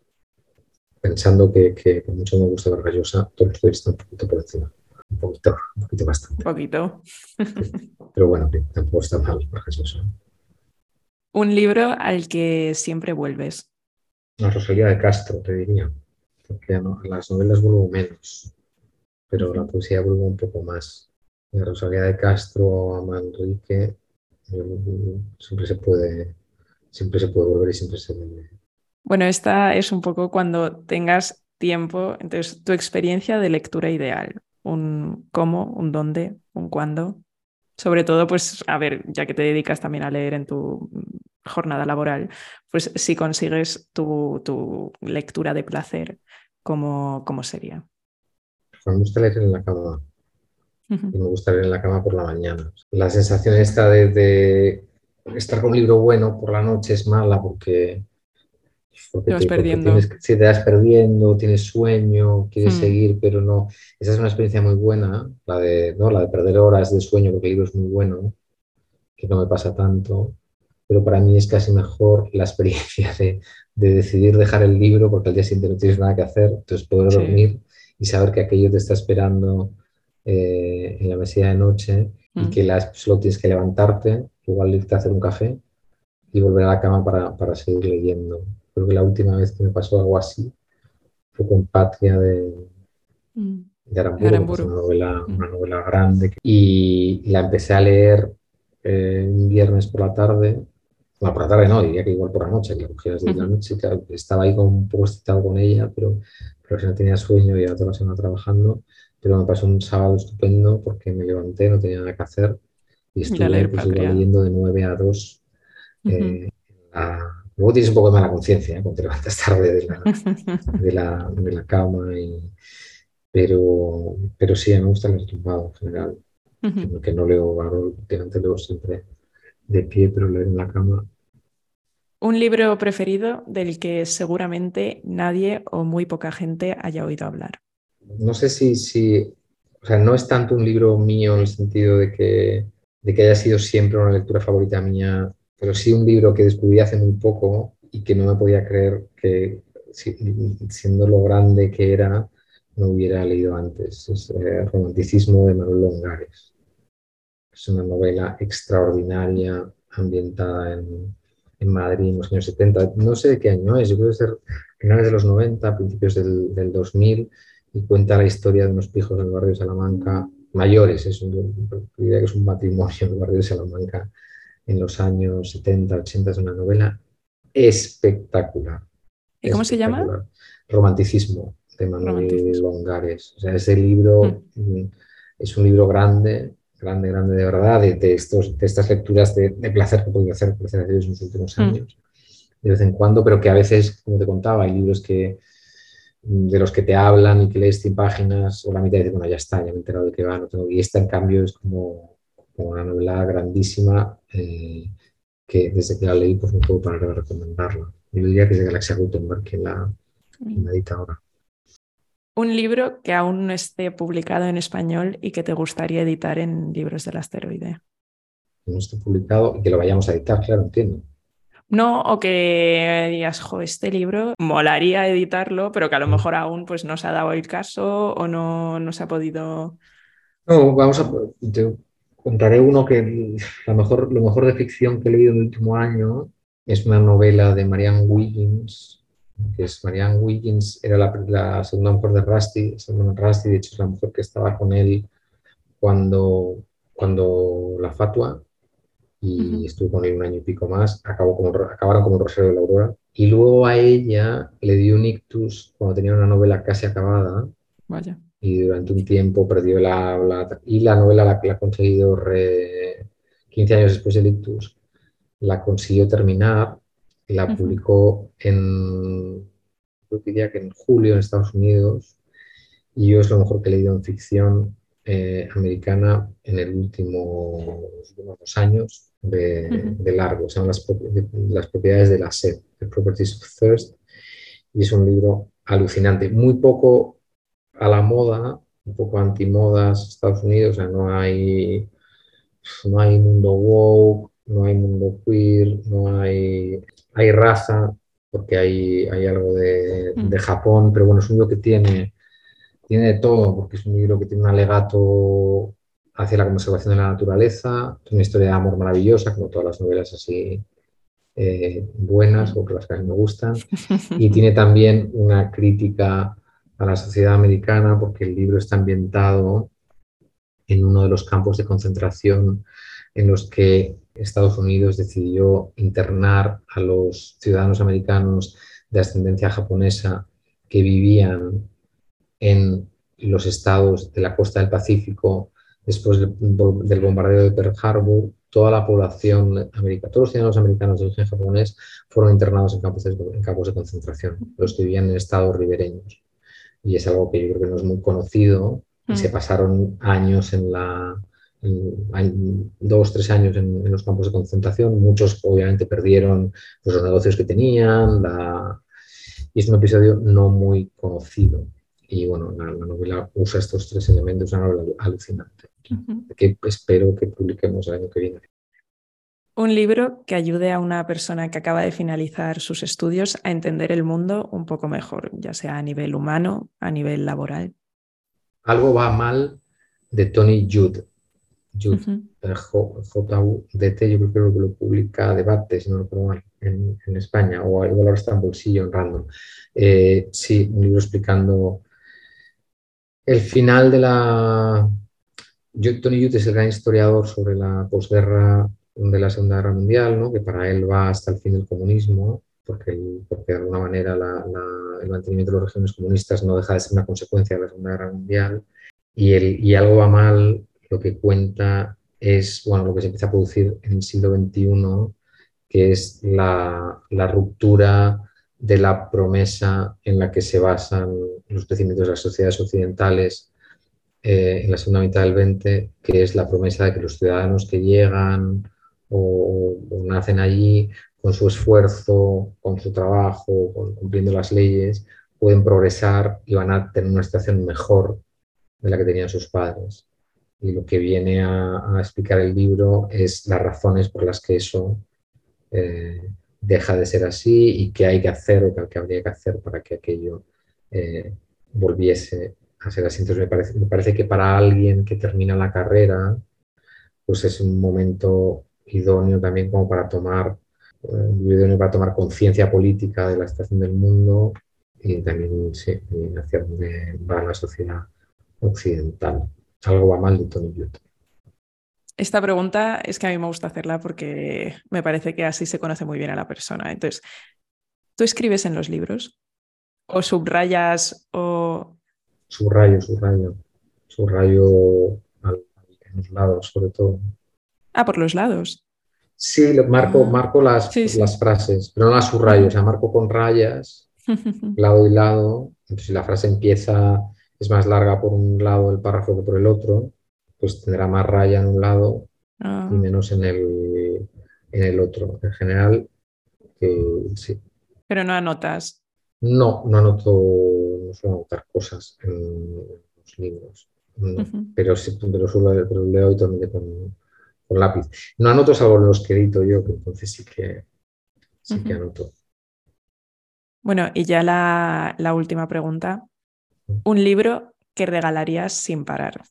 Pensando que, que, mucho me gusta Vargas Llosa, Tolstoy está un poquito por encima. Un poquito, un poquito bastante. Un poquito. Pero bueno, tampoco está mal Vargas Llosa. Un libro al que siempre vuelves. La Rosalía de Castro, te diría. Porque las novelas vuelvo menos, pero la poesía vuelvo un poco más. La Rosalía de Castro, a Manrique, siempre se puede, siempre se puede volver y siempre se debe. Bueno, esta es un poco cuando tengas tiempo, entonces tu experiencia de lectura ideal, un cómo, un dónde, un cuándo. Sobre todo, pues, a ver, ya que te dedicas también a leer en tu jornada laboral, pues si consigues tu, lectura de placer, ¿cómo, cómo sería? me gusta leer en la cama. Y me gusta leer en la cama por la mañana. La sensación esta de, estar con un libro bueno por la noche es mala porque, te vas perdiendo. si te vas perdiendo, tienes sueño, quieres hmm. seguir, pero no. Esa es una experiencia muy buena, la de, ¿no? la de perder horas de sueño porque el libro es muy bueno, que no me pasa tanto. pero para mí es casi mejor la experiencia de, decidir dejar el libro porque al día siguiente no tienes nada que hacer, entonces poder dormir y saber que aquello te está esperando eh, en la mesilla de noche y mm. que la, solo tienes que levantarte, igual irte a hacer un café y volver a la cama para, para seguir leyendo. Creo que la última vez que me pasó algo así fue con Patria de, mm. de Aramburu, una, novela, mm. una novela grande. Y la empecé a leer eh, un viernes por la tarde. Bueno, por la tarde no, diría que igual por la noche, que la cogí de la noche. estaba ahí con, un poco excitado con ella, pero, pero si no tenía sueño y era toda la semana trabajando. Pero me pasó un sábado estupendo porque me levanté, no tenía nada que hacer y estuve pues, leyendo de 9 a 2 Luego tienes un poco de mala conciencia ¿eh? cuando te levantas tarde de la, de la, de la cama, pero, pero sí, me gusta el tumbado en general. Que no leo últimamente leo siempre de pie, pero leer en la cama. Un libro preferido del que seguramente nadie o muy poca gente haya oído hablar. No sé si, si o sea, no es tanto un libro mío en el sentido de que, de que haya sido siempre una lectura favorita mía pero sí un libro que descubrí hace muy poco y que no me podía creer que siendo lo grande que era, no hubiera leído antes. Es eh, Romanticismo de Manuel Longares. Es una novela extraordinaria ambientada en, en, Madrid en los años 70. No sé de qué año es, yo creo que ser finales de los 90, principios del, del 2000, y cuenta la historia de unos pijos del barrio de Salamanca, mayores, es un, diría que es un matrimonio en el barrio de Salamanca en los años 70, 80, es una novela espectacular. ¿Y cómo se llama? Romanticismo, de Manuel Longares. O sea, ese libro mm. Mm, es un libro grande, grande, grande de verdad, de, estos, de estas lecturas de, placer que he podido hacer en los últimos mm. años, de vez en cuando, pero que a veces, como te contaba, hay libros que de los que te hablan y que lees 100 páginas o la mitad y dices, bueno, ya está, ya me he enterado de qué va, no tengo... y esta en cambio es como una novela grandísima eh, que desde que la leí pues no puedo parar de recomendarla. Yo diría que es de Galaxia Gutenberg quien la, quien la edita ahora. Un libro que aún no esté publicado en español y que te gustaría editar en Libros del Asteroide. no esté publicado y que lo vayamos a editar, claro, entiendo. No, o que digas, jo, este libro molaría editarlo, pero que a lo mm. mejor aún pues, no se ha dado el caso o no, no se ha podido. No, vamos a contaré uno que lo mejor, lo mejor de ficción que he leído en el último año es una novela de Marianne Wiggins, que es Marianne Wiggins, era la, segunda mujer de Rusty, Rusty, de hecho es la mujer que estaba con él cuando, cuando la fatua y estuvo con él un año y pico más, acabó como, acabaron como el Rosario de la Aurora. Y luego a ella le dio un ictus cuando tenía una novela casi acabada. Vaya y durante un tiempo perdió habla y la novela la, la ha conseguido 15 años después del ictus la consiguió terminar la publicó en diría que en julio en Estados Unidos y yo es lo mejor que he leído en ficción eh, americana en el último, los últimos dos años de, largo, son las, las propiedades de la sed, The Properties of Thirst, y es un libro alucinante, muy poco a la moda, un poco antimodas Estados Unidos, o sea, no hay, no hay mundo woke, no hay mundo queer, no hay, hay raza, porque hay, hay algo de, mm. de, Japón, pero bueno, es un libro que tiene, tiene de todo, porque es un libro que tiene un alegato hacia la conservación de la naturaleza, es una historia de amor maravillosa, como todas las novelas así eh, buenas, o que las que a mí me gustan, y tiene también una crítica a la sociedad americana porque el libro está ambientado en uno de los campos de concentración en los que Estados Unidos decidió internar a los ciudadanos americanos de ascendencia japonesa que vivían en los estados de la costa del Pacífico después del bombardeo de Pearl Harbor. Toda la población americana, todos los ciudadanos americanos de origen japonés fueron internados en campos de, en campos de concentración, los que vivían en estados ribereños y es algo que yo creo que no es muy conocido. Y se mm. pasaron años en la, dos, tres años en, los campos de concentración. Muchos obviamente perdieron pues, los negocios que tenían. Y es un episodio no muy conocido. Y bueno, la, novela usa estos tres elementos, es una novela alucinante, que espero que publiquemos el año que viene. Un libro que ayude a una persona que acaba de finalizar sus estudios a entender el mundo un poco mejor, ya sea a nivel humano, a nivel laboral. Algo va mal de Tony Judd. Judd, J-U-D-T, yo creo que lo publica Debate, si no lo recuerdo mal, en, España, o igual ahora está en bolsillo en random. Eh, sí, un libro explicando el final de la... Tony Judd es el gran historiador sobre la posguerra de la Segunda Guerra Mundial, ¿no? que para él va hasta el fin del comunismo, porque, porque de alguna manera el mantenimiento de los regímenes comunistas no deja de ser una consecuencia de la Segunda Guerra Mundial, y, el, y algo va mal, lo que cuenta es bueno, lo que se empieza a producir en el siglo XXI, que es la, la ruptura de la promesa en la que se basan los crecimientos de las sociedades occidentales eh, en la segunda mitad del 20, que es la promesa de que los ciudadanos que llegan o, nacen allí con su esfuerzo, con su trabajo, cumpliendo las leyes, pueden progresar y van a tener una situación mejor de la que tenían sus padres. Y lo que viene a, explicar el libro es las razones por las que eso eh, deja de ser así y qué hay que hacer o qué habría que hacer para que aquello eh, volviese a ser así. Entonces me parece, me parece que para alguien que termina la carrera, pues es un momento idóneo también como para tomar, eh, idóneo para tomar conciencia política de la situación del mundo y también sí, hacia dónde va la sociedad occidental. Algo va mal de Tony Judd. Esta pregunta es que a mí me gusta hacerla porque me parece que así se conoce muy bien a la persona. Entonces, ¿tú escribes en los libros? ¿O subrayas o...? Subrayo, subrayo. Subrayo en los lados, sobre todo. Ah, por los lados. Sí, marco, ah. marco las, las frases, pero no las subrayo, o sea, marco con rayas, lado y lado. Entonces, si la frase empieza, es más larga por un lado el párrafo que por el otro, pues tendrá más raya en un lado ah. y menos en el, en el otro. En general, sí. Pero no anotas. No, no anoto, no suelo anotar cosas en los libros. Pero sí, pero, suelo, pero leo habitualmente con, lápiz. No anoto salvo los que edito yo, que entonces sí que, sí que anoto. Bueno, y ya la, última pregunta. ¿Un libro que regalarías sin parar?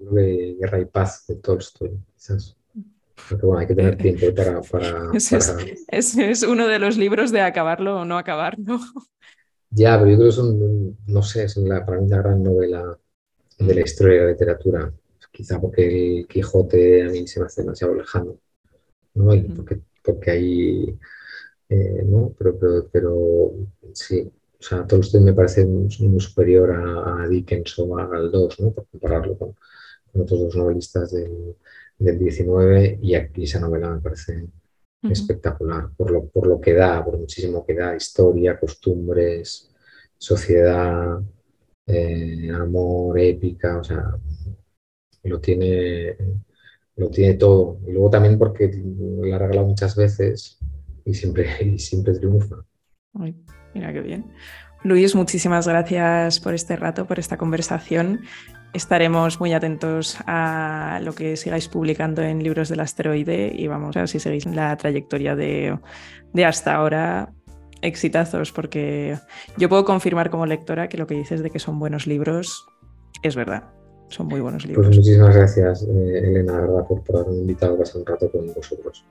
de Guerra y Paz de Tolstoy, quizás. Porque bueno, hay que tener tiempo para... para, Es, uno de los libros de acabarlo o no acabarlo. Ya, pero yo creo que es un, no sé, es la, para mí una gran novela de la historia de la literatura quizá porque el Quijote a mí se me hace demasiado lejano, ¿no? Y porque, porque hay, eh, ¿no? Pero, pero, pero, sí, o sea, Tolstoy me parece muy, superior a, Dickens o a Galdós, ¿no? Por compararlo con, otros dos novelistas del, del 19 y aquí esa novela me parece espectacular por lo, por lo que da, por muchísimo que da, historia, costumbres, sociedad, eh, amor, épica, o sea, lo tiene, lo tiene todo. Y luego también porque la ha regalado muchas veces y siempre, y siempre triunfa. mira qué bien. Luis, muchísimas gracias por este rato, por esta conversación. Estaremos muy atentos a lo que sigáis publicando en Libros del Asteroide y vamos a ver si seguís la trayectoria de, de hasta ahora exitazos, porque yo puedo confirmar como lectora que lo que dices de que son buenos libros es verdad. Son muy buenos pues libros. Pues muchísimas gracias, eh, Elena, verdad, por, por haberme invitado a pasar un rato con vosotros.